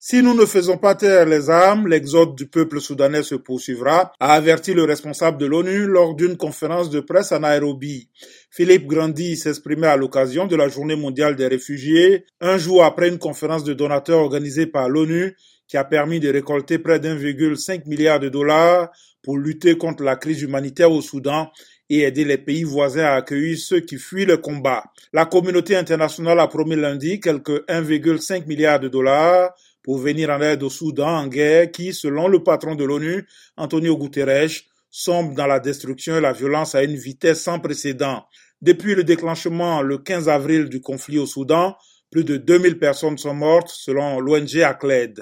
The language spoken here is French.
Si nous ne faisons pas taire les armes, l'exode du peuple soudanais se poursuivra, a averti le responsable de l'ONU lors d'une conférence de presse à Nairobi. Philippe Grandi s'exprimait à l'occasion de la Journée mondiale des réfugiés, un jour après une conférence de donateurs organisée par l'ONU qui a permis de récolter près d'1,5 milliard de dollars pour lutter contre la crise humanitaire au Soudan et aider les pays voisins à accueillir ceux qui fuient le combat. La communauté internationale a promis lundi quelques 1,5 milliard de dollars pour venir en aide au Soudan en guerre qui, selon le patron de l'ONU, Antonio Guterres, sombre dans la destruction et la violence à une vitesse sans précédent. Depuis le déclenchement le 15 avril du conflit au Soudan, plus de 2000 personnes sont mortes selon l'ONG ACLED.